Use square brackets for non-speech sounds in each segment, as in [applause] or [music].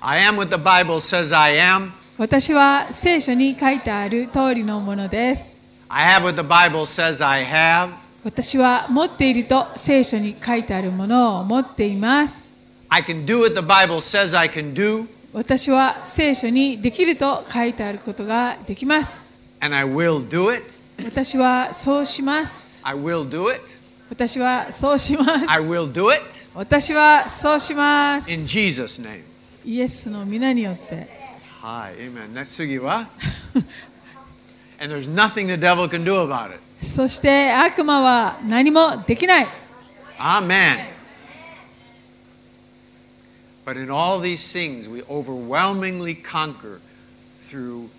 I am what the Bible says I am. 私は聖書に書いてある通りのものです。I have what the Bible says I have. 私は持っていると聖書に書いてあるものを持っています。I can do what the Bible says I can do, 私は聖書にできると書いてあることができます。and I will do it. 私はそうします。I will do it. 私はそうします。I will do it 私はそうします。in Jesus' name. イエスの皆によって。Hi, amen. Next sugi wa? And there's nothing the devil can do about it. そして悪魔は何もできない。Amen. But in all these things, we overwhelmingly conquer through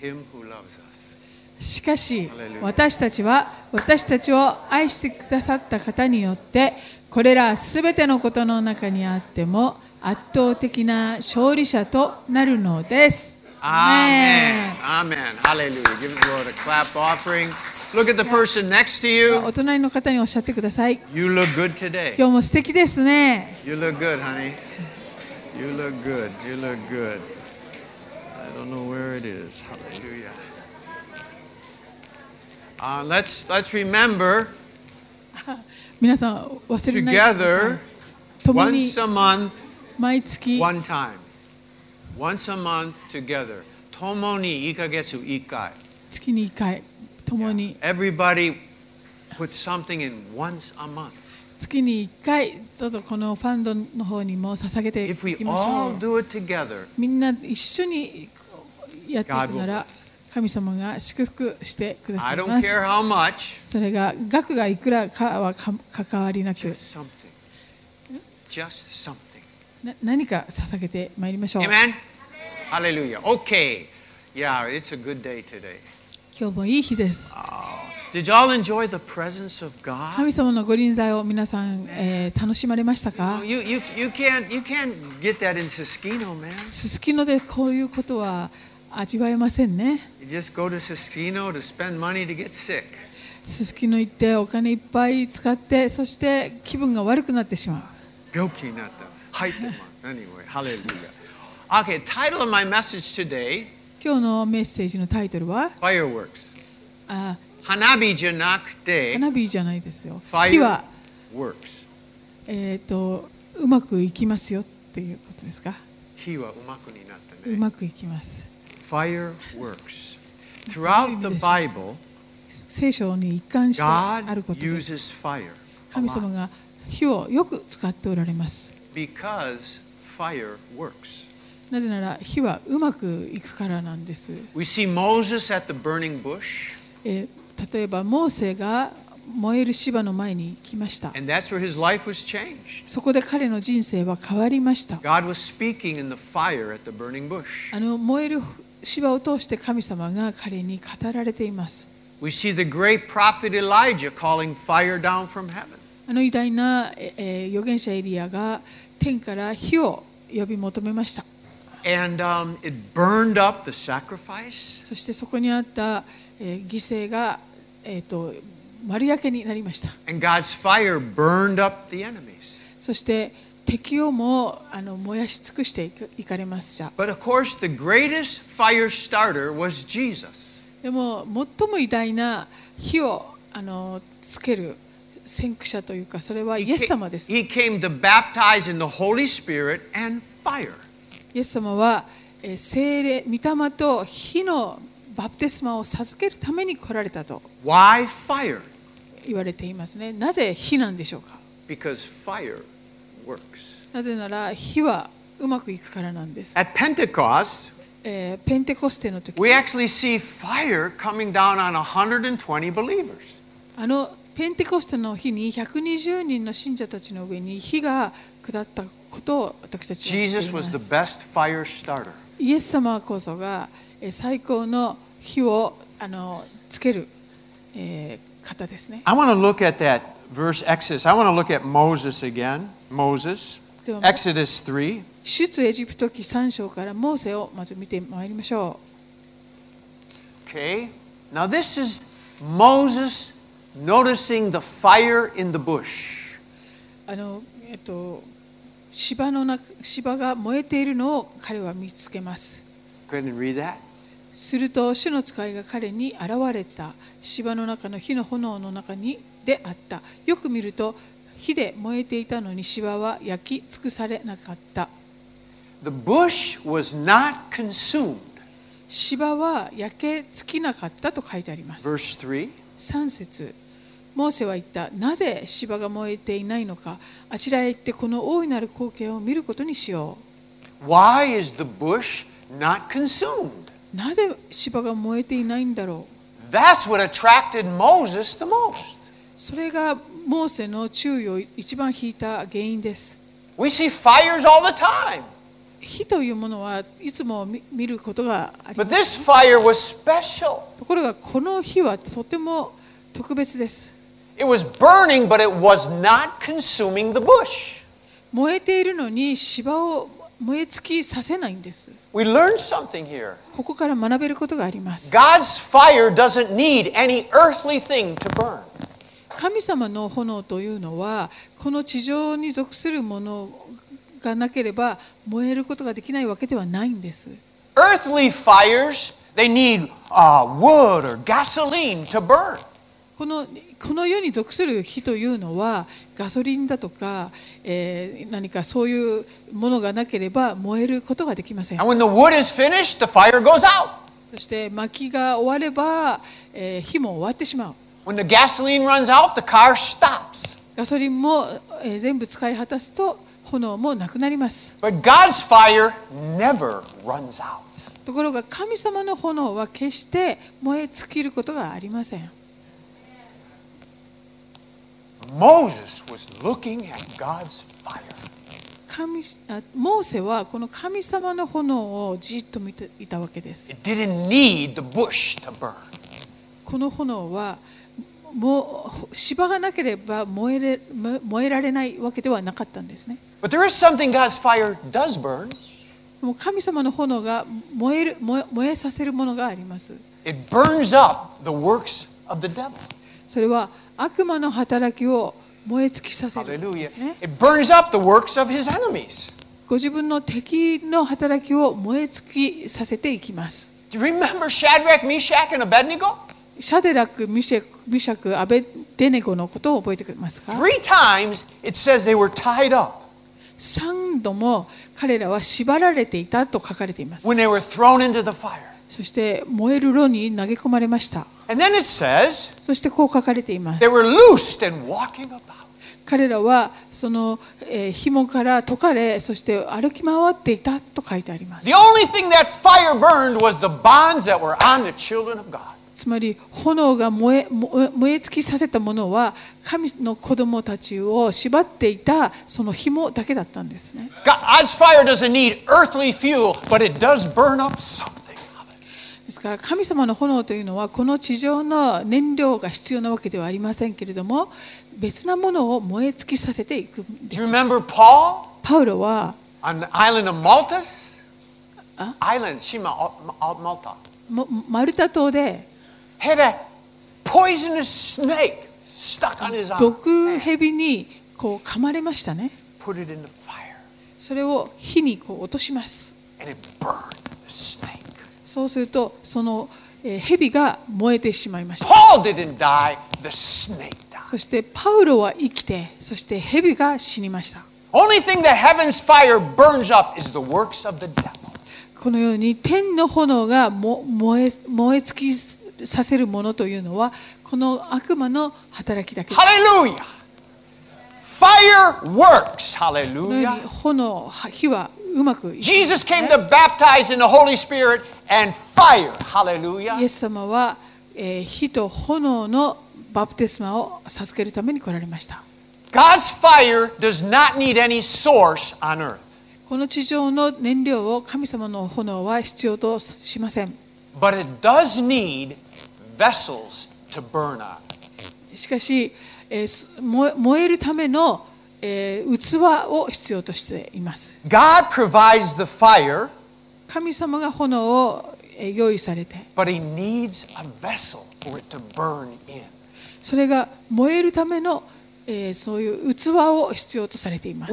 Him who loves us. しかし.私たちは私たちを愛してくださった方によってこれらすべてのことの中にあっても圧倒的な勝利者となるのです。Amen. Amen. Hallelujah. Give the Lord a clap offering. Look at the person next to you. お隣の方におっしゃってください。You look good today. 今日も素敵ですね。You look good, honey. You look good. You look good. I don't know where it is. Hallelujah. Uh, let's let's remember 皆さん忘れないでくださ together い。共に once a month, 毎月 one time. Once a month together. 共に1ヶ月1回。月に1回共に Everybody put something in once a month. 月に1回どうぞこのファンドの方にも捧げていきましょう。together, みんな一緒にやっていくな.ら神様が祝福してくださいますそれが額がいくらかはか関わりなく just something. Just something. な何か捧げてまいりましょう。今日もいい日です。神様のご臨在を皆さん、えー、楽しまれましたか？すすきのでこういうことは味わえませんね。すすきの行ってお金いっぱい使ってそして気分が悪くなってしまう。入ってます。anyway, hello today. 今日のメッセージのタイトルは？Fireworks. 花火じゃなくて花火じゃないですよ。Fireworks. えっと、うまくいきますよっていうことですか？火はうまくになったね。うまくいきます。Fireworks. Throughout the Bible, 聖書に一貫してあること神様が火をよく使っておられます。Because fire works. なぜなら火はうまくいくからなんです。We see Moses at the burning bush, えー例えばモーセが燃える芝の前に来ました。and that's where his life was changed. そこで彼の人生は変わりました。God was speaking in the fire at the burning bush. あの燃える芝を通して神様が彼に語られています。We see the great prophet Elijah calling fire down from heaven. あの偉大な、えー預言者エリアが天から火を呼び求めました。And um, it burned up the sacrifice. そしてそこにあった、えー犠牲が、えー、と丸焼けになりました。And God's fire burned up the enemies. そして敵をもあの燃やし尽くしていくいかれました。But of course, the greatest fire starter was Jesus. でも最も偉大な火をあのつける先駆者というかそれはイエス様です。he came to baptize in the Holy Spirit and fire. イエス様はえー聖霊、御霊と火のバプテスマを授けるために来られたと Why fire? 言われていますね。なぜ火なんでしょうか Because fire works. なぜなら火はうまくいくからなんです。At Pentecost, えーペンテコステの時 we actually see fire coming down on 120 believers. あのペンテコステの日に120人の信者たちの上に火が下ったことを私たちは知っています。イエス様こそがえー最高の火をあのつける、えー方ですね。I want to look at that verse Exodus. I want to look at Moses again. Moses. Exodus 3. 出エジプト記3章からモーセをまず見てまいりましょ Okay. Now this is Moses noticing the fire in the bush. う。あのえっと芝の中芝が燃えているのを彼は見つけます。Go ahead and read that? すると主の使いが彼に現れた芝の中の火の炎の中にであったよく見ると火で燃えていたのに芝は焼き尽くされなかった The bush was not consumed. 芝は焼け尽きなかったと書いてあります Verse 3. 3節モーセは言ったなぜ芝が燃えていないのかあちらへ行ってこの大いなる光景を見ることにしよ Why is the bush not consumed? うなぜ芝が燃えていないんだろう That's what attracted Moses the most. それがモーセの注意を一番引いた原因です We see fires all the time. 火というものはいつも見見ることがあります.ところがこの火はとても特別です It was burning, but it was not consuming the bush. 燃えているのに芝を燃え尽きさせないんです We learned something here. ここから学べることがあります God's fire doesn't need any earthly thing to burn. 神様の炎というのはこの地上に属するものがなければ燃えることができないわけではないんです Earthly fires, they need uh, wood or gasoline to burn. この この世に属する火というのはガソリンだとか、えー何かそういうものがなければ燃えることができません finished. そして薪が終われば、えー火も終わってしまう When the gasoline runs out, the car stops. ガソリンも、えー全部使い果たすと炎もなくなります But God's fire never runs out. ところが神様の炎は決して燃え尽きることがありません Moses was looking at God's fire. 神あモーセはこの神様の炎をじっと見ていたわけです It didn't need the bush to burn. この炎はもう芝がなければ燃えれ燃燃えられないわけではなかったんですね But there is something God's fire does burn. もう神様の炎が燃える燃え燃えさせるものがあります It burns up the works of the devil. それは悪魔の働きを燃え尽きさせるんですね。ねご自分の敵の働きを燃え尽きさせていきます。シャデラク、ミシェク、ミシャク、アベデネゴのことを覚えてくれますか ?3 times it says they were tied up. 3度も彼らは縛られていたと書かれています。When they were thrown into the fire. そして燃える炉に投げ込まれました。そしてこう書かれています。彼らはその、えー、紐から解かれ、そして歩き回っていたと書いてあります。つまり炎が燃え,燃え尽きさせたものは神の子供たちを縛っていたその紐だけだったんですね。God's fire doesn't need earthly fuel, but it does burn up something. ですから神様の炎というのはこの地上の燃料が必要なわけではありませんけれども別なものを燃え尽きさせていくんで Do you す。remember Paul パウロは on the island of Maltas? Island, Shima, Al- Malta. もマルタ島で Had a poisonous snake stuck on his arm. 毒蛇にこう噛まれましたね。Put it in the fire, それを火にこう落とします。and it burned the snake. そうすると、その、えー、蛇が燃えてしまいました。そして、パウロは生きて、そして蛇が死にました。このように天の炎が燃,え燃え尽きさせるものというのはこの悪魔の働きだけです。ハレルーヤ炎、火はうまくい。And fire. イ Hallelujah. エス様は、えー火と炎のバプテスマを授けるために来られました。God's fire does not need any source on earth, この地上の燃料を神様の炎は必要としません。but it does need vessels to burn on. しかし、えーす燃え燃えるための、えー器を必要としています。God provides the fire, 神様が炎を用意されて。それが燃えるための、え、そういう器を必要とされています。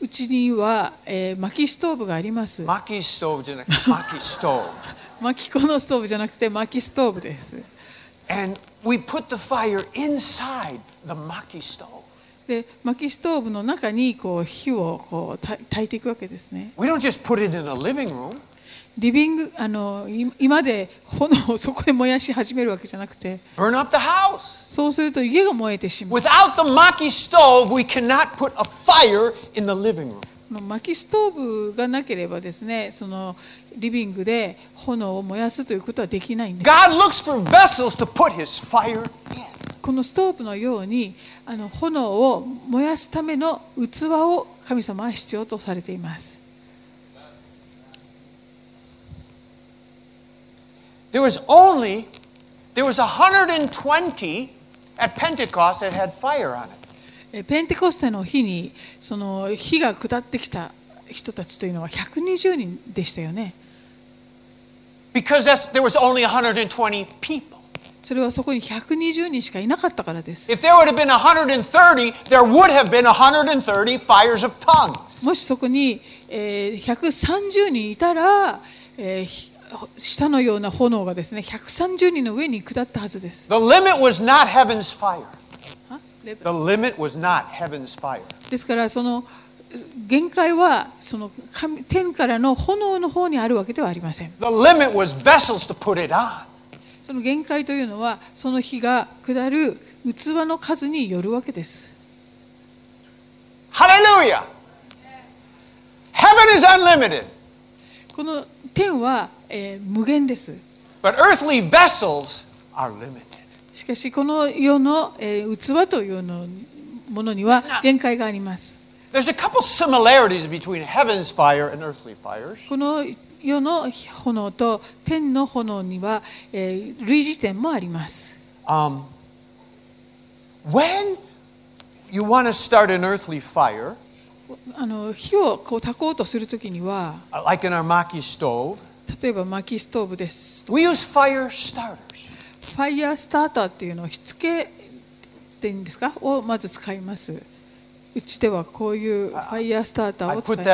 うちには、えー、薪ストーブがあります。[laughs] 薪こストーブじゃなくて薪ストーブです。And we put the 薪ストーブ。で薪ストーブの中にこう火をこうた焚いていくわけですね We don't just put it in a living room. リビングあのい今で炎をそこで燃やし始めるわけじゃなくて Burn up the house. そうすると家が燃えてしまう Without the maki stove, we cannot put a fire in the living room. 薪ストーブがなければですねそのリビングで炎を燃やすということはできないんです God looks for vessels to put his fire in. このストーブのようにあの炎を燃やすための器を神様は必要とされています There was only there was 120 at Pentecost that had fire on it. えペンテコステの日にその火が下ってきた人たちというのは120人でしたよね Because that's, there was only 120 people. それはそこに120人しかいなかったからです If there would have been 130, there would have been 130 fires of tongues. もしそこに、えー130人いたら、えーひ下のような炎がですね130人の上に下ったはずです。The limit was not heaven's fire. The limit was not heaven's fire. ですからその限界はその神天からの炎の方にあるわけではありません。The limit was vessels to put it on. その限界というのはその火が下る器の数によるわけです。Hallelujah. Heaven is unlimited, この天は、えー無限です。but earthly vessels are limited. しかしこの世の、えー器というのものには限界があります。There's a couple similarities between heaven's fire and earthly fires. この世の炎と天の炎には、えー、類似点もあります。Um, when you want to start an earthly fire, あの火をこう炊こうとするときには、like、in our stove, 例えば薪ストーブです。We use fire starters. ファイヤースターターっていうのを火付けっていうんですか？をまず使います。うちではこういうファイヤースターターを使います。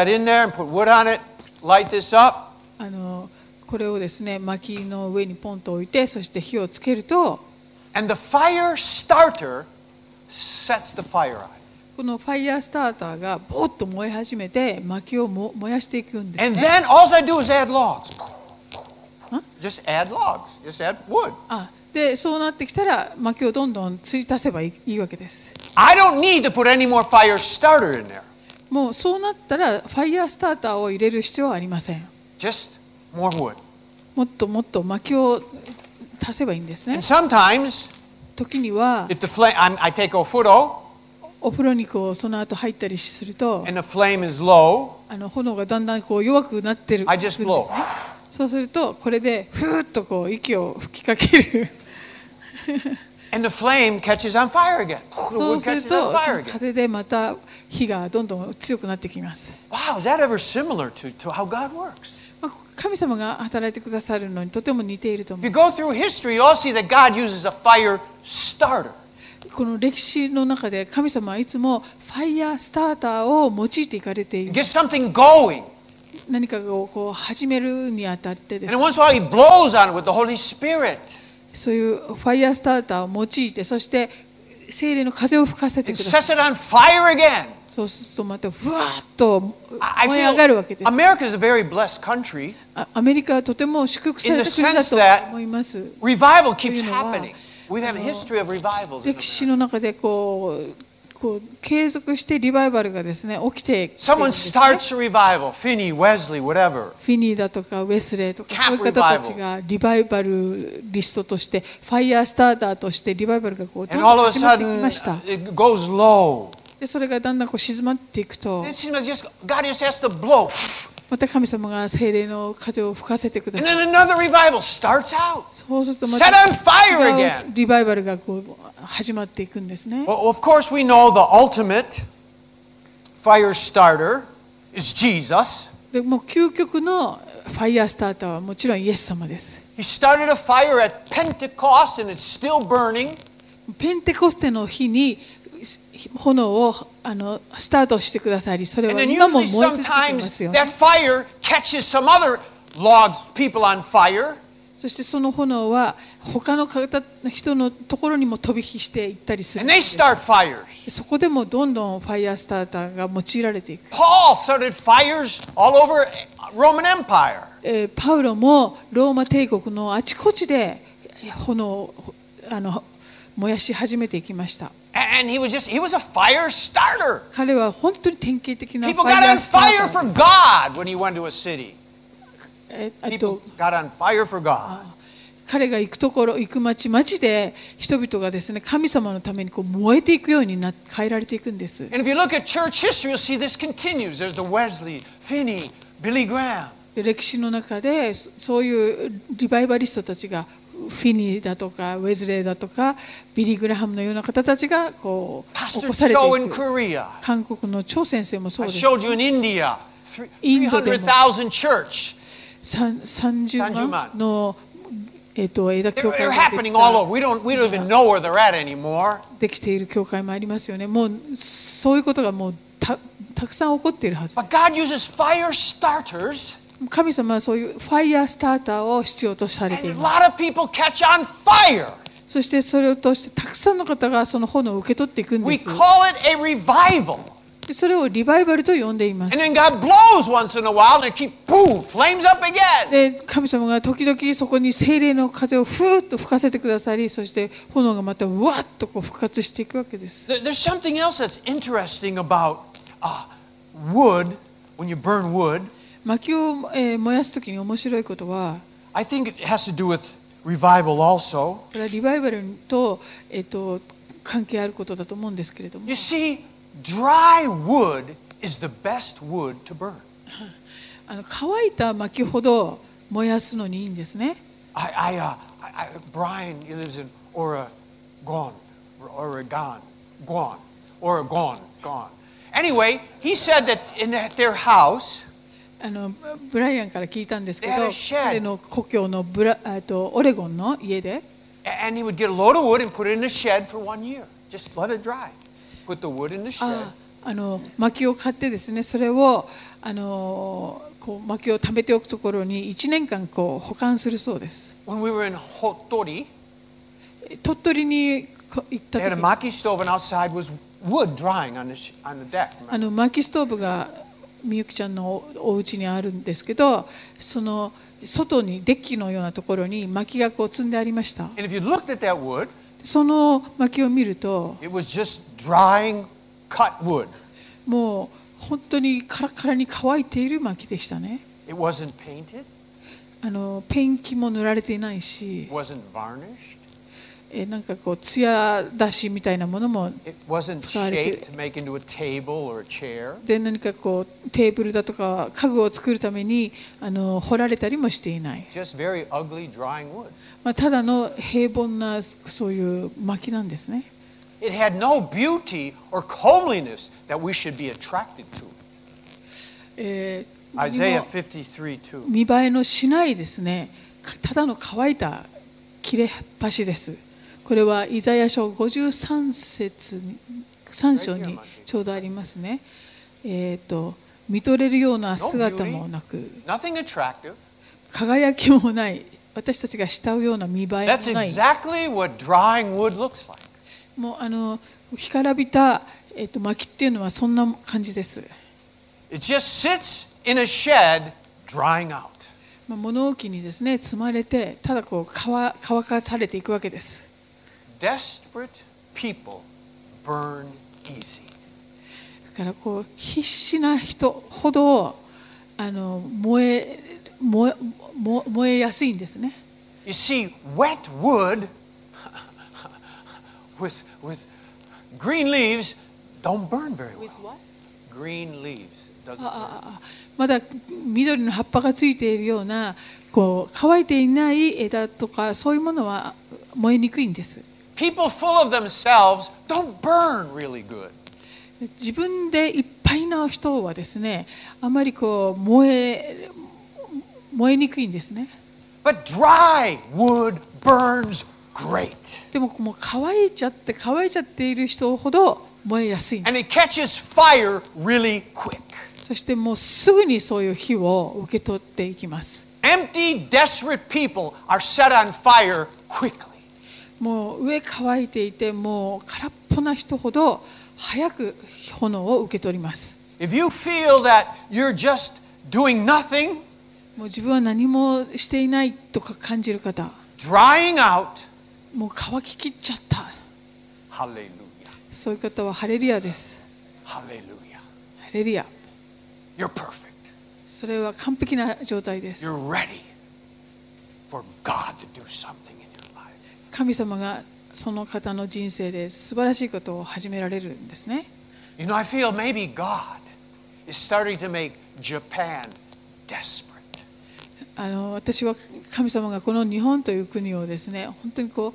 Uh, あのこれをですね薪の上にポンと置いてそして火をつけると and the fire starter sets the fire on. このファイヤースターターがボーッと燃え始めて薪をも燃やしていくんです And ね。then all I do is add logs. Just add logs. Just add wood. あでそうなってきたら薪をどんどんつい足せばいいいいわけです。I don't need to put any more fire starter in there. もうそうなったらファイヤースターターを入れる必要はありません。Just more wood. もっともっと薪を足せばいいんですね And。sometimes, 時には if the flame, I'm, I take ofuto お風呂にこうその後入ったりすると and the flame is low, あの炎がだんだんこう弱くなってる I just blow. そうするとこれでふーっとこう息を吹きかける And the flame catches on fire again. そうすると.風でまた火がどんどん強くなってきます、Wow, is that ever similar to, to how God works? 神様が働いてくださるのにとても似ていると思います。この歴史の中で神様はいつもファイヤースターターを用いていかれている。何かを始めるにあたって、そういうファイヤースターターを用いて、そして。そうするとまたふわっと燃え上がるわけです。Country, アメリカはとても祝福された国だと思います。Revival 歴史の中で。リバイバルが起きてきる、フィニーだとかウェスレーとかそういう方たちがリバイバルリストとしてファイアースターターとしてリバイバルがこうてきま。でそれがだんだんこう静まっていくと。また神様が精霊の風を吹かせてください。そうするとまた違うリバイバルがこう始まっていくんですね。で、もう究極のファイアースターターはもちろんイエス様です。ペンテコステの日に炎をあのスタートしてくださり、それは今も燃え続けていますよね。そしてその炎は他の方人のところにも飛び火していったりする.そこでもどんどんファイヤースターターが用いられていく。Paul started fires all over Roman Empire. えーパウロもローマ帝国のあちこちで炎をあの燃やし始めていきました。And he was just, he was a fire starter. 彼は本当に典型的なフ People ァイ got ヤー on スター fire ター for God when he went to a city. えーあ People と got on fire for God. 彼が行くところ行く町町で人々がですね神様のためにこう燃えていくようにな変えられていくんです。And if you look at church history, you'll see this continues. There's the Wesley, Finney, Billy Graham. で歴史の中でそそういうリバイバリストたちがフィニーだとかウェズレーだとかビリー・グラハムのような方たちがこう起こされていく。韓国の朝先生もそうです、ね、インドでも。30万の、えー、と枝教会ができている教会もありますよね。もうそういうことがもうた,たくさん起こっているはず。です。神様はそういうファイヤースターターを必要とされている。そしてそれを通してたくさんの方がその炎を受け取っていくんです。それをリバイバルと呼んでいます。で神様が時々そこに精霊の風をふーっと吹かせてくださり、そして炎がまたわっとこう復活していくわけです。ああ、would when you burn wood. 薪を、えー燃やす時に面白いことは I think it has to do with revival also. これはリバイバルと,、えっと関係あることだと思うんですけれども You see, dry wood is the best wood to burn. あの乾いた薪ほど燃やすのにいいんですね I, I, uh, I, Brian, lives in Oregon, Oregon, Guan, Oregon, gone. Anyway, he said that in their house, あのブライアンから聞いたんですけど.彼の故郷のブラあとオレゴンの家で and he would get a load of wood and put it in a shed for one year. Just let it dry. Put the wood in the shed. ああの薪を買ってですねそれをあのこう薪を貯めておくところに1年間こう保管するそうです When we were in Hotori, 鳥取にこ行った they had a 時 maki stove, and outside was wood drying on the, on the deck. あの薪ストーブがみゆきちゃんのおお家にあるんですけどその外にデッキのようなところに薪がこう積んでありました。Wood, その薪を見ると drying. もう本当にカラカラに乾いている薪でしたね。It wasn't painted, あのペンキも塗られていないし it wasn't varnished, えなんかこう、艶出しみたいなものもで、何かこう、テーブルだとか、家具を作るためにあの掘られたりもしていない。まあ、ただの平凡なそういう薪なんですね。It. Isaiah 53:2. 見栄えのしないですね。ただの乾いた切れ端です。これはイザヤ書53節に3章にちょうどありますねえっ、と見とれるような姿もなく.輝きもない私たちが慕うような見栄えもない exactly like. もうあの干からびた、えっと薪っていうのはそんな感じです、It just sits in a shed drying out. まあ、物置にですね積まれてただこう乾乾かされていくわけです Desperate people burn easy. だからこう必死な人ほどあの燃え燃え燃えやすいんですね You see, wet wood with, with green leaves don't burn very well. Green leaves doesn't burn. あまだ緑の葉っぱがついているようなこう乾いていない枝とかそういうものは燃えにくいんです People full of themselves don't burn really good. 自分でいっぱいの人はですねあまりこう燃え燃えにくいんですね But dry wood burns great. でももう乾いちゃって乾いちゃっている人ほど燃えやすいんです And it catches fire really quick. そしてもうすぐにそういう火を受け取っていきます Empty, desperate people are set on fire quickly. もう上乾いていてもう空っぽな人ほど早く炎を受け取ります。もう自分は何もしていないとか感じる方、もう乾ききっちゃった。そういう方はハレリアです。ハレルヤハレリア。それは完璧な状態です。神様がその方の人生で素晴らしいことを始められるんですね You know, I feel maybe God is starting to make Japan desperate. あの私は神様がこの日本という国をですね本当にこう、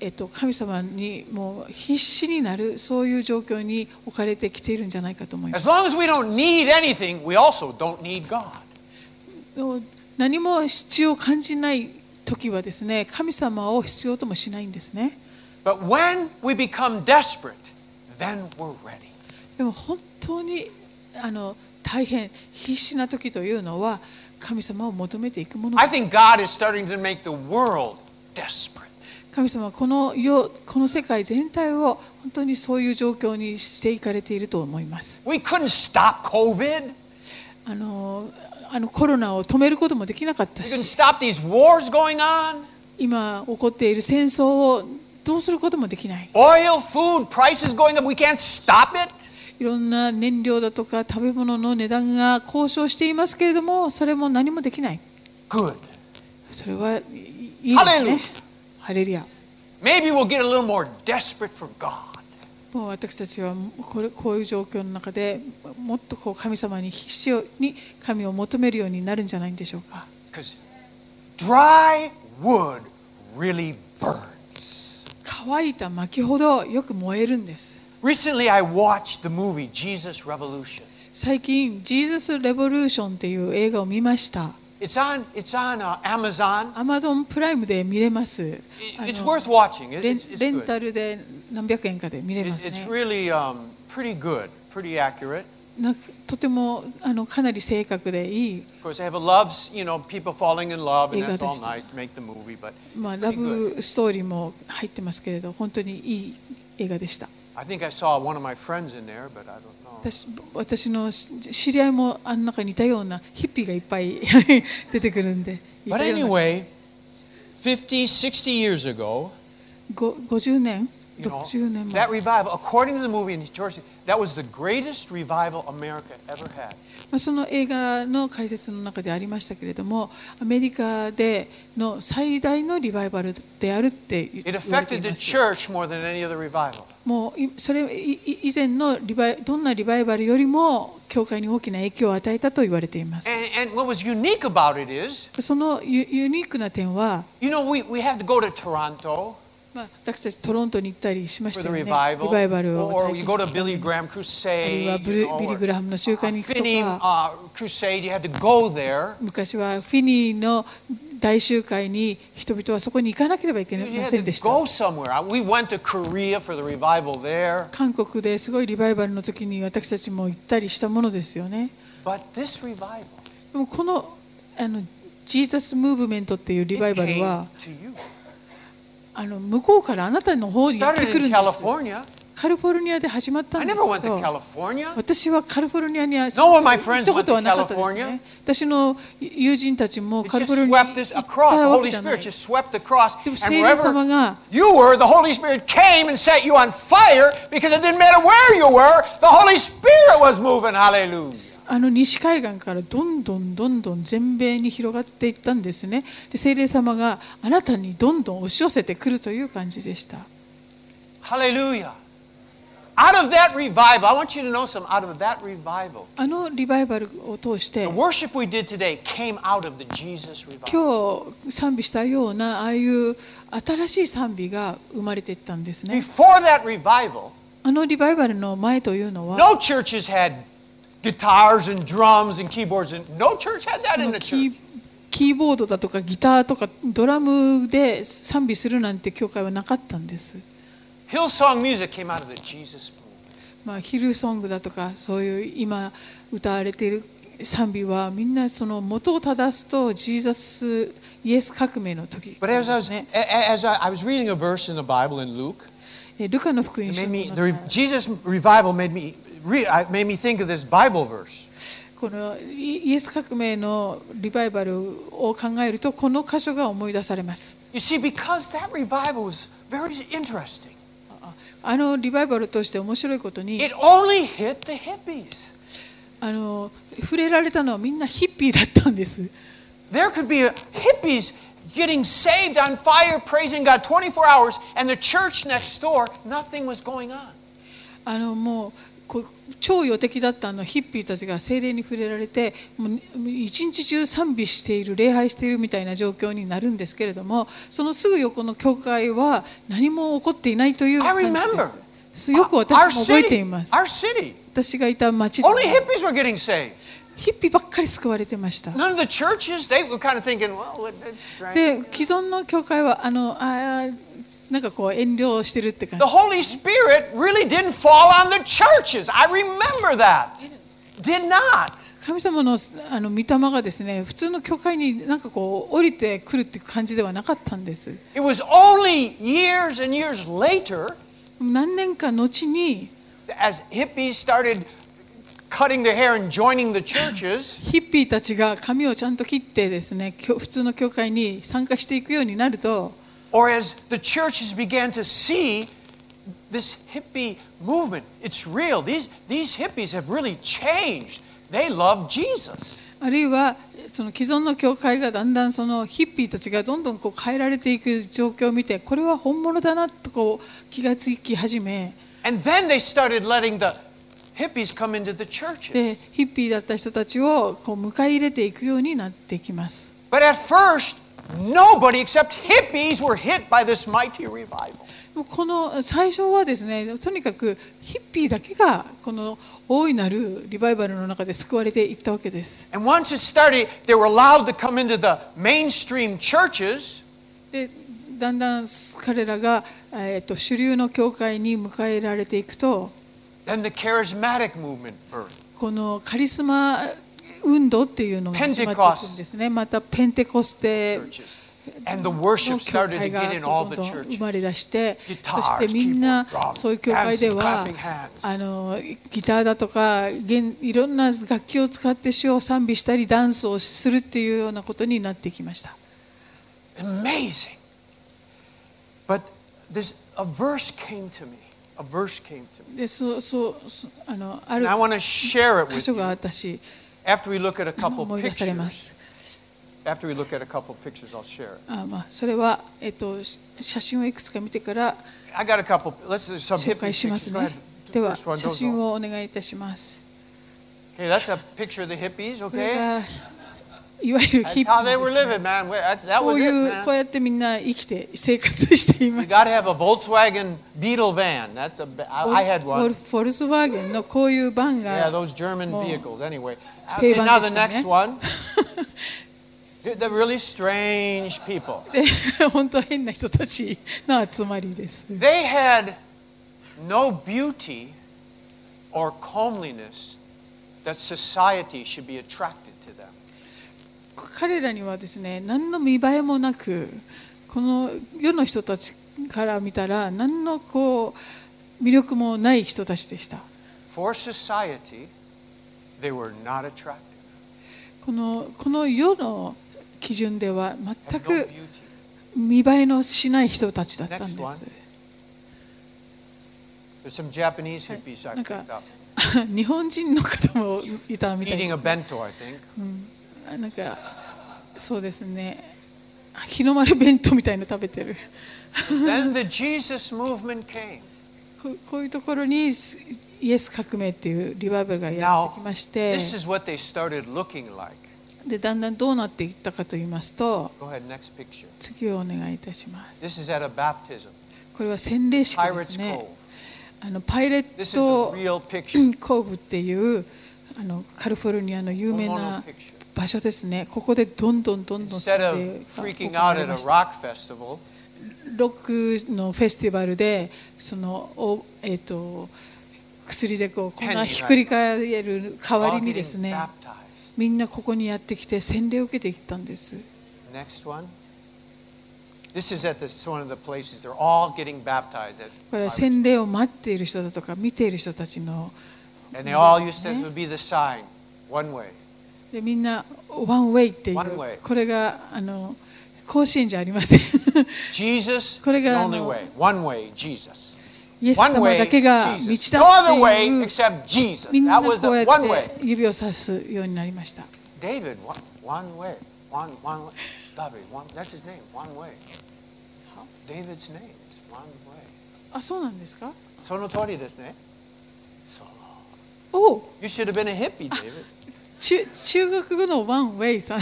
えっと、神様にもう必死になるそういう状況に置かれてきているんじゃないかと思います As long as we don't need anything, we also don't need God. 何も必要を感じない時はですね神様を必要ともしないんですね But when we become desperate, then we're ready. でも本当にあの大変必死な時というのは神様を求めていくもの I です think God is starting to make the world desperate. 神様はこの世この世界全体を本当にそういう状況にしていかれていると思います We couldn't stop COVID. あのあのコロナを止めることもできなかった今起こっている戦争をどうすることもできない。いろんな燃料だとか食べ物の値段が交渉していますけれども、それも何もできない。それはいいですね。ハレリア。もう私たちはこれこういう状況の中でもっとこう神様に必死に神を求めるようになるんじゃないんでしょうか dry wood really burns. 乾いた薪ほどよく燃えるんです Recently, I watched the movie Jesus Revolution. 最近「ジーザス・レボリューション」っていう映画を見ました It's on, it's on uh, Amazon. アマゾンプライムで見れます。It's の worth watching. It- レン It's, it's レン good. タルで何百円かで見れますね。Really, um, pretty good, pretty accurate. とてもあのかなり正確でいい。でした、nice, まあ、ラブストーリーも入ってますけれど、本当にいい映画でした。私,私の知り合いもあの中にいたようなヒッピーがいっぱい [laughs] 出てくるんで。But 十 50, 60 years 年？You know, 60年 that 前 revival, according to the movie, and George, that was the greatest revival America ever had. まあ、その映画の解説の中でありましたけれどもアメリカでの最大のリバイバルであるって言 It われてい affected the ます church more than any other revival. もういそれ以前のリバイどんなリバイバルよりも教会に大きな影響を与えたと言われています And, and it is, そのユユニークな点は、you know, we, we had to go to Toronto まあ、私たちトロントに行ったりしました、リバイバルを。あるいはブルビリグラムの集会に行くとか。昔はフィニーの大集会に人々はそこに行かなければいけませんでした。韓国ですごいリバイバルの時に私たちも行ったりしたものですよね。でもこの,あのジーザス・ムーブメントっていうリバイバルは。あの向こうからあなたの方にやってくるんです。カリフォルニアで始まった私はカリフォルニアには、私の友人たちもカリフォルニアに行った、西海岸からどんどんどんどん全米に広がっていったんですね。で、聖霊様があなたにどんどん押し寄せてくるという感じでした。Hallelujah. Out of that revival, I want you to know something. Out of that revival, あのリバイバルを通し the て worship we did today came out of the Jesus revival. 今日賛美したようなああいう新しい賛美が生まれていったんですね。Before that revival, あのリバイバルの前というのは no churches had guitars and drums and keyboards, and no church had そ that in の the キ church. ーキーボードだとかギターとかドラムで賛美するなんて教会はなかったんです。Hillsong music came out of the Jesus movement. まあ、ヒルソングだとかそういう今歌われている賛美はみんなその元を正すとジーザスイエス革命の時 But で as I was, as I, was reading a verse in the Bible in Luke, えルカの福音書の the Jesus revival made me, made think of this Bible verse. このイイエス革命のリバイバルを考えるとこの箇所が思い出されます You see, because that revival was very interesting, あのリバイバルとして面白いことに it only hit the hippies. あの触れられたのはみんなヒッピーだったんです There could be a, hippies getting saved on fire, praising God 24 hours, and the church next door, nothing was going on. あのもうこう 超予敵だったあのヒッピーたちが精霊に触れられてもう一日中賛美している礼拝しているみたいな状況になるんですけれどもそのすぐ横の教会は何も起こっていないという感じ.ですよく私も覚えています私がいた町.ヒッピーばっかり救われてました.で既存の教会はあのあーなんかこう遠慮してるって感 The じ Holy Spirit really didn't fall on the churches. I remember that. Did not. 神様のあの御霊がですね普通の教会になんかこう降りてくるっていう感じではなかったんです It was only years and years later, 何年か後に as hippies started cutting their hair and joining the churches, ヒッピーたちが髪をちゃんと切ってですね教普通の教会に参加していくようになると or as the churches began to see this hippie movement. It's real. These, these hippies have really changed. They love Jesus. あるいはその既存の教会がだんだんそのヒッピーたちがどんどんこう変えられていく状況を見てこれは本物だなとこう気がつき始め.でヒッピーだった人たちをこう迎え入れていくようになっていきます。But at first, この最初はですね、とにかくヒッピーだけがこの大いなるリバイバルの中で救われていったわけです。でだんだん彼らが、えー、と主流の教会に迎えられていくと、このカリスマ運動っていうのが始まっていくんですね。またペンテコステ churches. And the の worship 教 started to get in こ all う the どんどん生 churches. まれ出してそしてみんなそういう教会では.あのギターだとか弦いろんな楽器を使って主を賛美したりダンスをするっていうようなことになってきました。Amazing. But this a verse came to me. A verse came to me. でそうそうあのある And I want to share it 箇 with 所が you 私 after we look at a couple 思い出されま pictures. す。 After we look at a couple pictures, I'll share it. あまあそれは、えっと、し写真をいくつか見てから I got a couple. Let's do some 紹 hippie 介しま pictures. す Go ね ahead.。では First one, 写真 don't をお願いいたします。 Okay, that's a picture of the hippies. これ Okay, が いわゆる that's ヒッピ how they ー were ですね living, man. That's, that こ was うい it, う man. こうやってみんな生きて生活していま You し got た。 to have a Volkswagen Beetle van. That's a. I, I had フォル one. フォルスワーゲンのこういうバン Yeah, が those German Oh. vehicles. Anyway, Uh, 定 okay, 番 now で the したね next one. [laughs] They're they're really strange people. で[laughs] 本当変な人たちの集まりです。 They had no beauty or comeliness that society should be attracted to them. 彼らにはですね何の見栄えもなくこの世の人たちから見たら何のこう魅力もない人たちでした。こ,のこの世の基準では全く見栄えのしない人たちだったんです。なんか [laughs] 日本人の方もいたみたいです、うん、なんかそうですね。日の丸弁当みたいの食べてる。こ,ういうところにイエス革命っていうリバイバルがやってきまして、でだんだんどうなっていったかと言いますと次をお願いいたします。これは洗礼式ですね。あのパイレットコーブっていうあのカリフォルニアの有名な。場所ですね。ここでどんどんどんどん聖霊が起こロックのフェスティバルでそのお、えー、と薬でこ,うこんなひっくり返る代わりにですねみんなここにやってきて洗礼を受けていったんです。これは洗礼を待っている人だとか見ている人たちの。でみんなワンウェイっていうこれがあの甲子園じゃありません。[laughs] これがイエス様だけが道だっていうみんなこうやって指を指すようになりました。ダビッドそうなんですか？その通りですね。おお、so, oh. You should have been a hippie David. 中,中国語のワン・ウェイさん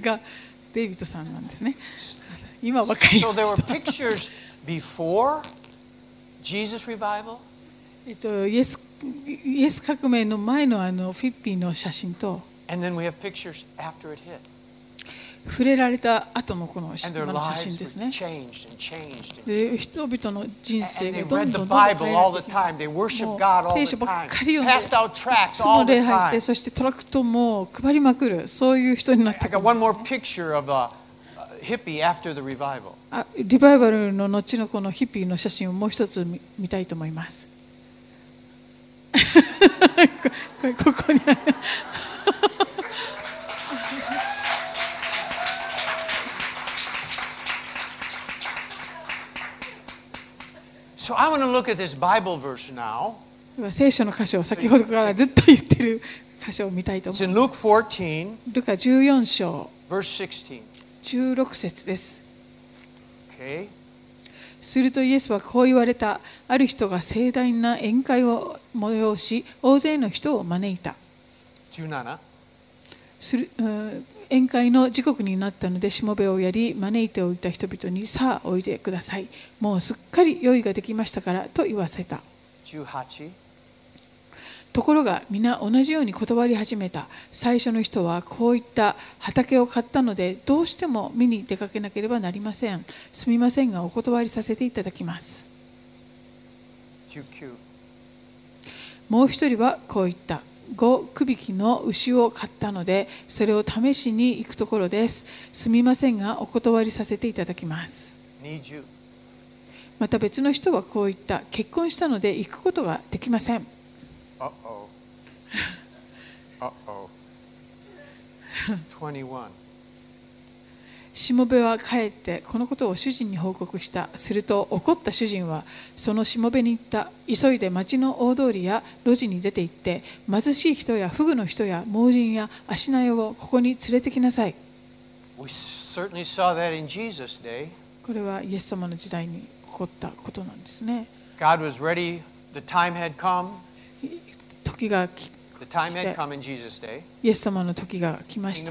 がデイビッドさんなんですね。今分かりました。えっと、イ,エスイエス革命の前の,あのフィッピーの写真と、触れられた後のこの写真ですね。で人々の人生がどんどん,ていき。聖書ばっかりをんで、も礼拝して、そしてトラクトも配りまくる、そういう人になってきま、リバイバルの後のこのヒッピーの写真をもう一つ見,たいと思います。[laughs] So I want to look at this Bible verse now. 聖書の箇所を先ほどからずっと言ってる箇所を見たいと思いま Luke 14, す。ルカ14章 verse 16. 16節です。Okay? するとイエスはこう言われた。ある人が盛大な宴会を催し、大勢の人を招いた。17. するうん宴会の時刻になったのでしもべをやり招いておいた人々にさあおいでください。もうすっかり用意ができましたからと言わせた。18. ところが皆同じように断り始めた。最初の人はこういった畑を買ったのでどうしても見に出かけなければなりません。すみませんがお断りさせていただきます。19. もう一人はこう言った5区引きの牛を買ったのでそれを試しに行くところですすみませんがお断りさせていただきます 20. また別の人はこう言った結婚したので行くことができません Uh oh. uh oh. 21. しもべは帰ってこのことを主人に報告したすると怒った主人はそのしもべに言った急いで町の大通りや路地に出て行って貧しい人やフグの人や盲人や足苗をここに連れてきなさい.これはイエス様の時代に起こったことなんですね God was ready, the time had come. 時がき The time had come in Jesus' day. イエス様の時が来ました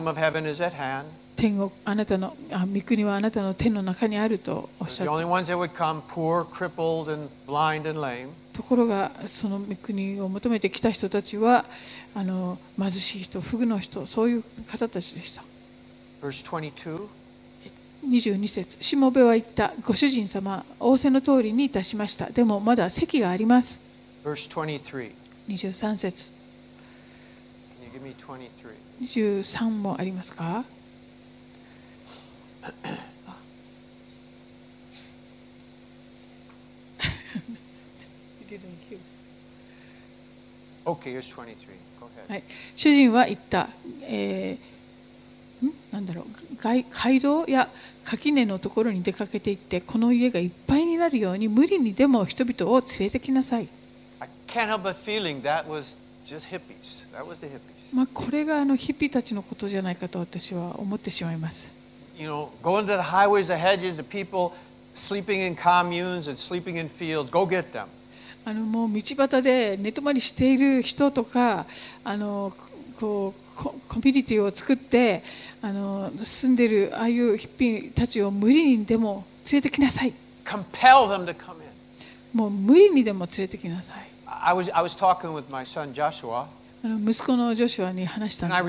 天国あなたのあ御国はあなたの手の中にあるとおっしゃっ only ones that would come, poor, crippled, and blind and lame. たところがその御国を求めてきた人たちはあの貧しい人フグの人そういう方たちでした Verse 22. 22節しもべは言ったご主人様仰せの通りにいたしましたでもまだ席があります Verse 23. 23節 Can you give me 23? 23もありますか？Okay, here's 23. Go ahead. はい、主人は言った、えーん？なんだろう。街街道や垣根のところに出かけていってこの家がいっぱいになるように無理にでも人々を連れてきなさい.まあ、これがあのヒッピーたちのことじゃないかと私は思ってしまいますあのもう道端で寝泊まりしている人とかあのこうコ,コミュニティを作ってあの住んでいるああいうヒッピーたちを無理にでも連れてきなさい。もう無理にでも連れてきなさい。息子のジョシュアに話したんです。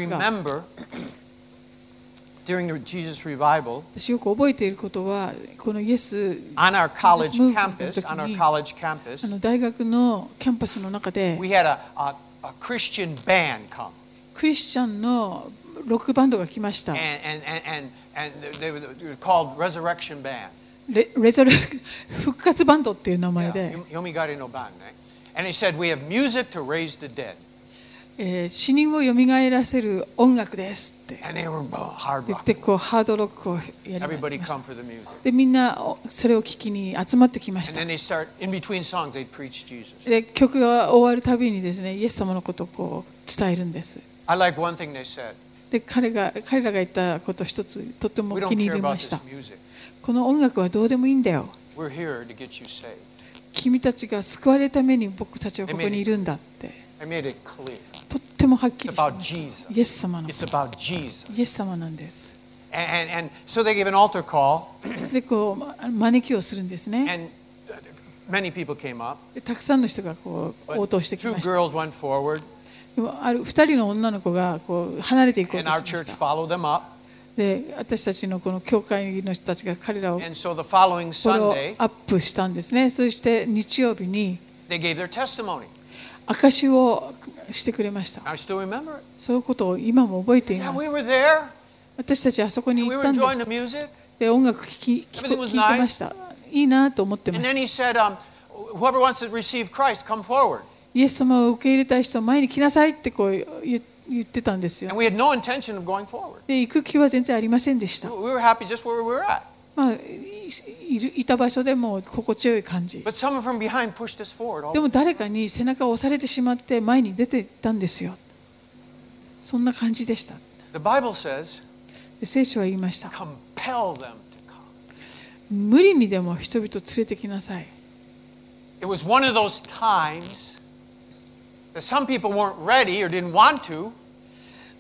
During the Jesus revival 私よく覚えていることはこのイエス on our college campus, on our college campus, あの大学のキャンパスの中で we had a, a, a Christian band come. クリスチャンのロックバンドが来ました And, and, and, and, and they, were, they were called Resurrection Band. レレゾル復活バンドっていう名前 Yeah, で、Yom- Yomigari no Band. eh? And they said, We have music to raise the dead. え、死人をよみがえらせる音楽ですって言ってこうハードロックをやりました。でみんなそれを聞きに集まってきました。で曲が終わるたびにですねイエス様のことをこう伝えるんです。で彼,が彼らが言ったこと一つとても気に入りました。この音楽はどうでもいいんだよ。君たちが救われるために僕たちはここにいるんだって。とってもはっきり.イエス様の。イエス様なんです。And, and, so they gave an altar call, で、こうま招きをするんですね。and uh, many people came up. でたくさんの人がこう応答してきました。girls went forward, でもある二人の女の子がこう離れていこうとし.で、私たちのこの教会の人たちが彼らをアップしたんですね。そして日曜日に.証をしてくれました。そのことを今も覚えています。私たちはあそこに行ったんです。で音楽聴行きました。いいなと思ってまし。イエス様を受け入れたい人は前に来なさいってこう言って。言ってたんですよで行く気は全然ありませんでした。まあ、い,た場所でも心地よい感じ。でも誰かに背中を押されてしまって前に出ていったんですよ。そんな感じでした。聖書は言いました。無理にでも人々を連れてきなさい。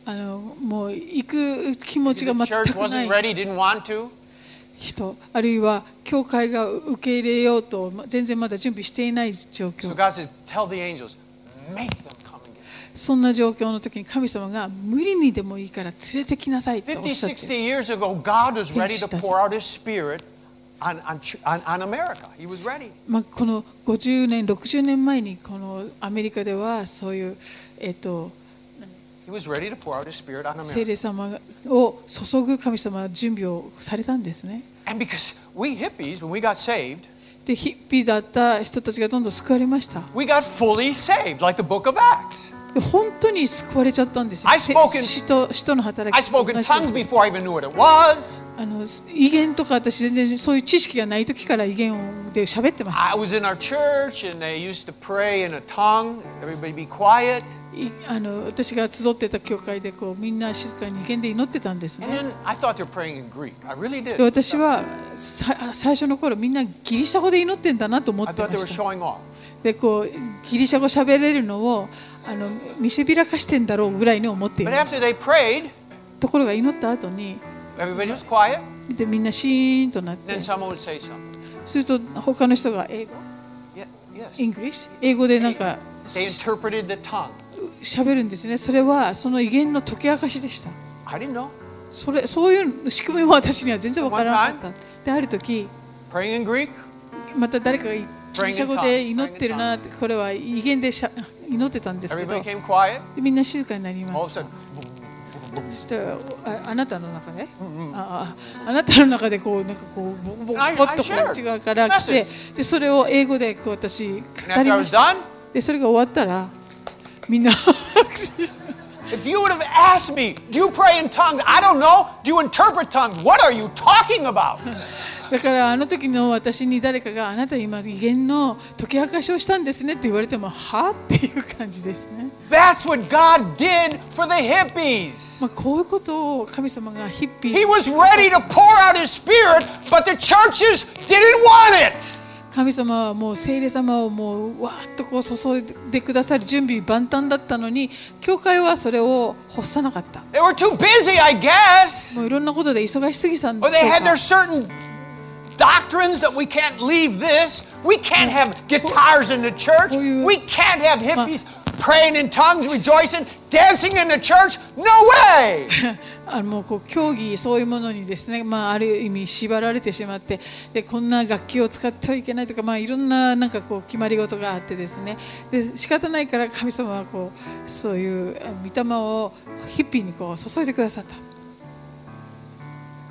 あのもう行く気持ちが全くない。人あるいは教会が受け入れようと全然まだ準備していない状況。そんな状況の時に神様が無理にでもいいから連れてきなさいって On, on, まあこの50年、60年前にこのアメリカではそういう、えっと、聖霊様を注ぐ神様は準備をされたんですね。And because we hippies, when we got saved, でヒッピーだった人たちがどんどん救われました we got fully saved, like the book of Acts. で本当に救われちゃったんですよ I spoke in- 使徒使徒の働 I き spoke in tongues before I even knew what it was. あの威厳とか私全然そういう知識がない時から威厳で喋ってました I was in our church and they used to pray in a tongue. Everybody be quiet. いあの私が集ってた教会でこうみんな静かに威厳で祈ってたんです And ね then I thought they were praying in Greek. I really で did. 私はさ最初の頃みんなギリシャ語で祈ってんだなと思 I ってま thought they were した showing off. でこうギリシャ語喋れるのをあの見せびらかしてんだろうぐらいに思っていま prayed, ところが祈った後に.でみんなシーンとなって.すると他の人が英語 Yeah, yes. English 英語でなんか.喋るんですねそれはその威厳の解き明かしでした.それそういう仕組みも私には全然わからなかったである時.また誰かがギリシャ語で祈ってるなってこれは威厳でしゃ祈ってたんですけど.みんな静かになりましたそしてああなたの中で、あああなたの中でこうなんかこうボコボコッとこっち側から来て.でそれを英語でこう私語りましたでそれが終わったらみんな if you would have asked me, do you pray in tongues? I don't know. Do you interpret tongues? What are you talking about? だからあの時の私に誰かがあなた今威厳の解き明かしをしたんですねって言われてもはっていう感じですね。That's what God did for the hippies. まあ、こういうことを神様がヒッピ He ー was ready to pour out his spirit, but the churches didn't want it. 神様はもう聖霊様をもうわーっとこう注いでくださる準備万端だったのに教会はそれを欲さなかった They were too busy, I guess. もういろんなことで忙しすぎたんで Or しょ they う had か their certain doctrines that we can't leave this. We can't have guitars in the church. We can't have hippies praying in tongues, rejoicing, dancing in the church? No way! あのもうこう競技そういうものにですね、まあ、ある意味縛られてしまってでこんな楽器を使ってはいけないとか、まあ、いろんななんかこう決まり事があってですねで仕方ないから神様はこうそういうあ御霊をヒッピーにこう注いでくださった。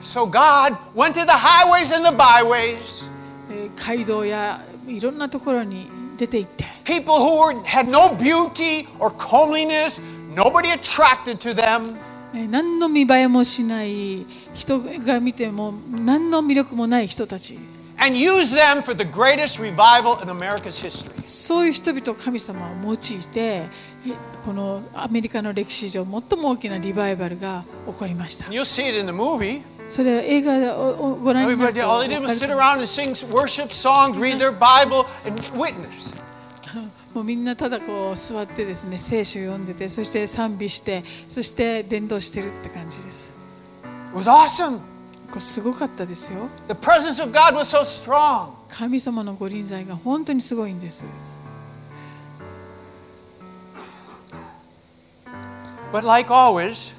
So God went to the highways and the byways, えー街道やいろんなところに出て行って people who were, had no beauty or comeliness, nobody attracted to them. えー何の見栄えもしない人が見ても何の魅力もない人たち and used them for the greatest revival in America's history. そういう人々を神様は用いてえこのアメリカの歴史上最も大きなリバイバルが起こりました You'll see it in the movie. それ映画をご覧 [laughs] もうみんなただこう座ってですね聖書読んでてそして賛美してそして伝道してるって感じです。これすごかったですよ。神様のご臨在が本当にすごいんです。But like always,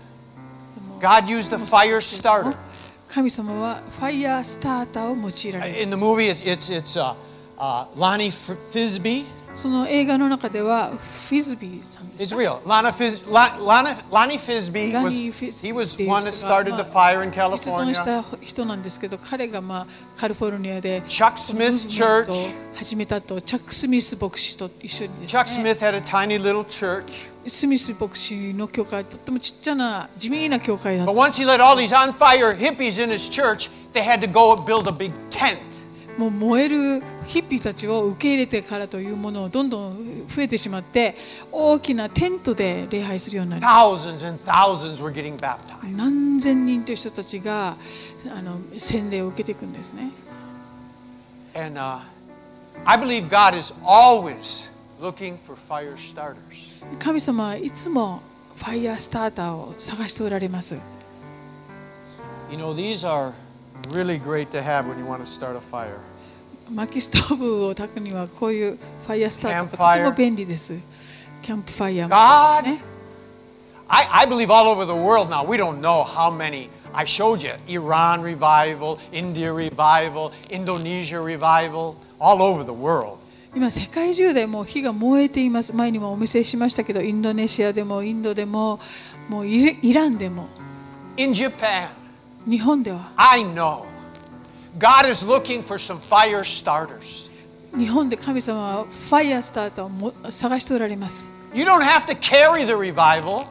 神様はファイヤースターターを用いられる In the movie, it's, it's, it's uh, uh, Lonnie F- Fisbee. その映画の中ではフィズビーさんです It's real. Lana Fis- Lon- Lana, Lonnie Fisbee was, he was one that started ま the あ fire in 実存し California. た人なんですけど彼がまあカリフォルニアで Chuck ト church. を始めたとチャック・スミス牧師と一緒にです Chuck ね Smith had a tiny little church. スミス牧師の教会とってもちっちゃな地味な教会だっ But た once he let all these on fire hippies in his church, they had to go build a big tent. もう燃えるヒッピーたちを受け入れてからというものをどんどん増えてしまって大きなテントで礼拝するようになり Thousands and thousands were getting baptized. 何千人という人たちがあの洗礼を受けていくんですね And uh, I believe God is always looking for fire starters. 神様はいつもファイヤースターターを探しておられます You know, these are really great to have when you want to start a fire. 薪ストーブを炊くにはこういうファイヤースターターがとても便利ですキャンプファイヤーもね I, I believe all over the world now, we don't know how many. I showed you Iran revival, India revival, Indonesia revival, all over the world. 今世界中でもう火が燃えています前にもお見せしましたけどインドネシアでもインドでももうイイランでも In Japan, 日本では I know God is looking for some fire starters. 日本で神様はファイヤースターターをも探しておられます You don't have to carry the revival.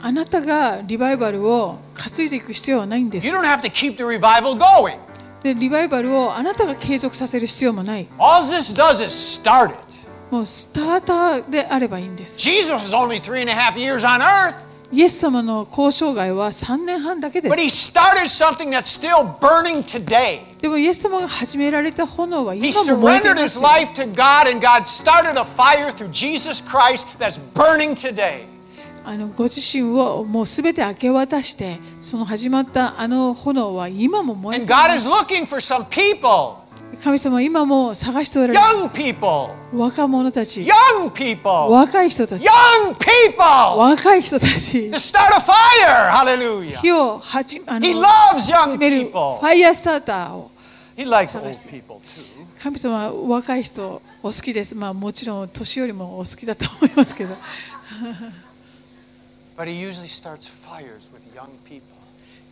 あなたがリバイバルを担いでいく必要はないんです You don't have to keep the revival going. でリバイバルをあなたが継続させる必要もない。Jesus start もうスタータであればいいんです。Jesus is only Jesus イエス様の交渉外は3年半だけです。でもイエス様が始められた炎はす。あのご自身をもうすべて明け渡してその始まったあの炎は今も燃えていま神様は今も探しておられます。Young people. S 若者たち Young people. 若い人たち。Young people. 若い人たち。ファイヤースターターを神様は若い人お好きです、まあ、もちろん年よりもお好きだと思いますけど。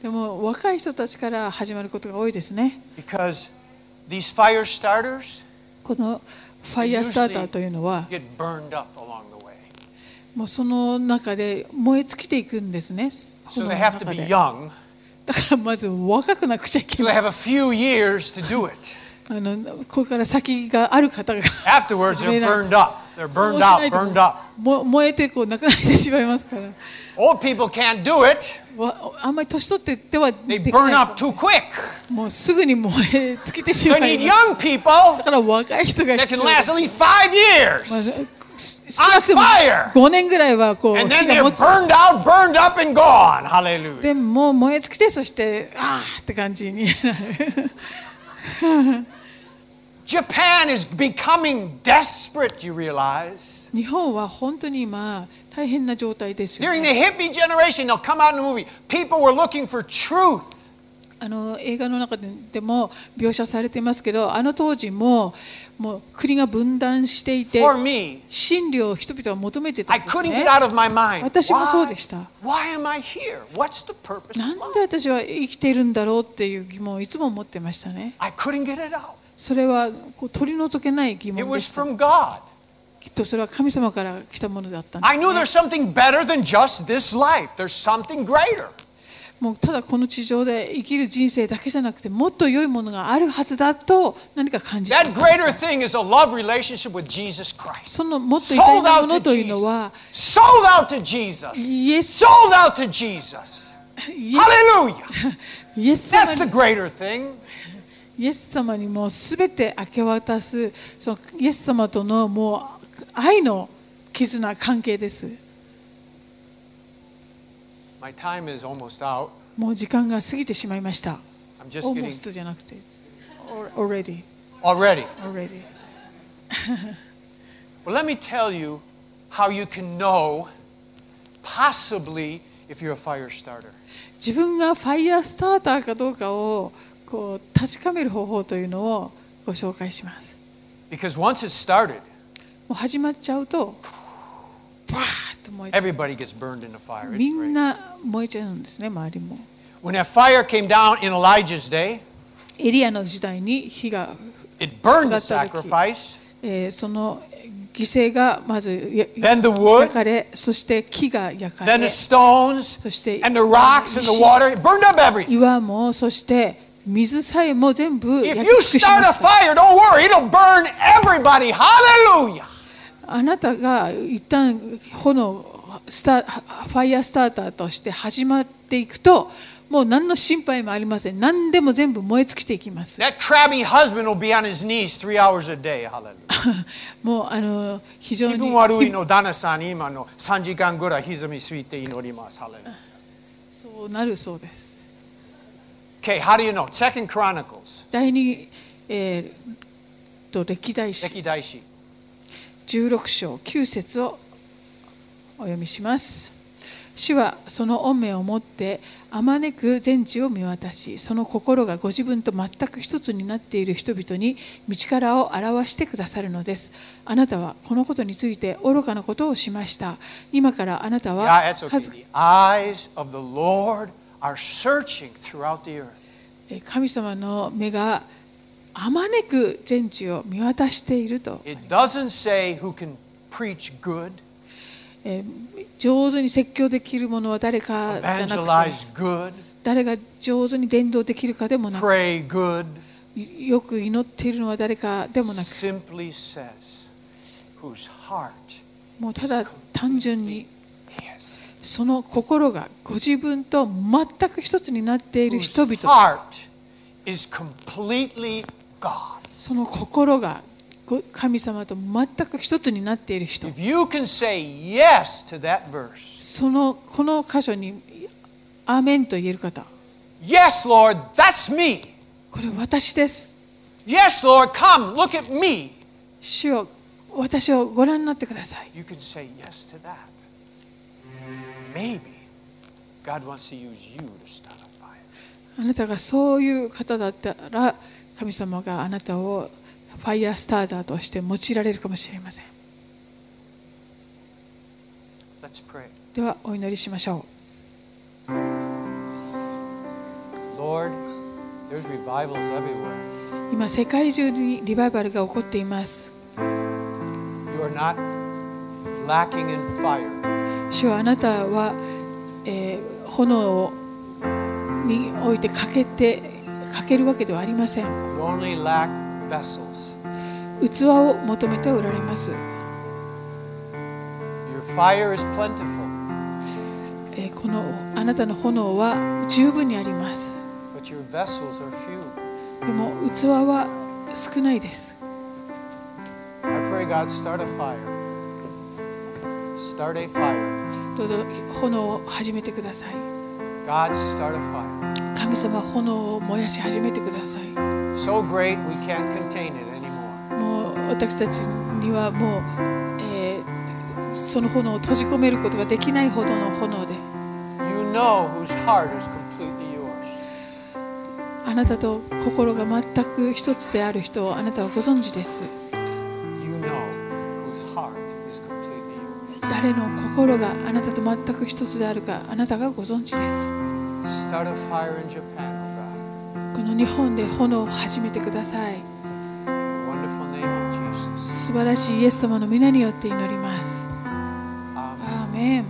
でも若い人たちから始まることが多いですね because these fire starters このファイヤースターターというのは.もうその中で燃え尽きていくんですね So 炎 they の have to 中 be で young. だからまず若くなくちゃいけ So な they い have a few years to do it. あのこれから先がある方が Afterwards, they're burned up. They're そう burned しないと燃えてこうなくなってしまいますから Old people can't do it. わあんまり年取ってっては They できな burn い up too quick. もうすぐに燃え尽きてしまい need ます young people だから若い人が that 必 can 要 last です at least five years. 少なくても On fire 5年ぐらいはこう And 火 then が持つ burned out, burned up, and gone. Hallelujah. でもう燃え尽きてそしてああって感じになる日本は本当に今大変な状態ですよ、ね。あの映画の中でも描写されていますけど、あの当時も,もう国が分断していて、me, 理を人々は求めてたんです、ね。私もそうでした。なんで私は生きているんだろうっていう疑問をいつも思ってましたね。それは取り除けない疑問でした。きっとそれは神様から来たものだったんです、ね。もうただこの地上で生きる人生だけじゃなくてもっと良いものがあるはずだと何か感じてそのもっと良いものというのはイエ。イエス様にもうすべて明け渡すそのイエス様とのもう愛の絆関係です。もう時間が過ぎてしまいました。Almost じゃなくて already already. already Well, let me tell you how you can know, possibly, if you're a fire starter. 自分がファイヤースターターかどうかをこう確かめる方法というのをご紹介します。Because once it's started, もう始まっちゃうとバーッと燃えて everybody gets burned in the fire. みん.な燃えちゃうんですね周りも。When that fire came down in Elijah's day, エリアの時代に火が、it burned the sacrifice, えーその犠牲がまずや then the 焼 wood, かれそして木が焼か then れ the stones, そして and the rocks and the water. It burned up everything. 岩もそして水さえも全部焼き尽くしましあなたが一旦炎スファイアスターターとして始まっていくともう何の心配もありません。何でも全部燃え尽きていきます。もうあの非常に気分悪いの旦那さん今の3時間ぐらい歪みすぎて祈ります。そうなるそうです。Okay, how do you know? Second Chronicles. 第二、えーと歴代史。歴代史。16章9節をお読みします。主はその恩命をもってあまねく全地を見渡しその心がご自分と全く一つになっている人々に道からを表してくださるのです。あなたはこのことについて愚かなことをしました。今からあなたは Yeah, 神様の目があまねく全地を見渡していると。上手に説教できるものは誰かじゃなくて。誰が上手に伝道できるかでもなく。よく祈っているのは誰かでもなく。もうただ単純に。その心がご自分と全く一つになっている人々。その心が神様と全く一つになっている人。そのこの箇所に「アーメン」と言える方「」これ私です「」主を私をご覧になってください。あなたがそういう方だったら神様があなたをファイヤースターターとして用いられるかもしれません Let's pray. ではお祈りしましょ Lord, there's revivals everywhere. う今世界中にリバイバルが起こっています You are not lacking in fire. 主はあなたは、えー、炎においてかけてかけるわけではありません。器を求めておられます。え、え、このあなたの炎は十分にあります。でも器は少ないです。Start a fire. どうぞ炎を始めてください God, start a fire. 神様炎を燃やし始めてください So great we can't contain it anymore. もう私たちにはもう、えーその炎を閉じ込めることができないほどの炎で You know whose heart is completely. あなたと心が全く一つである人をあなたはご存知です誰の心があなたと全く一つであるかあなたがご存知です。Oh この日本で炎を始めてください.素晴らしいイエス様の皆によって祈ります.アーメン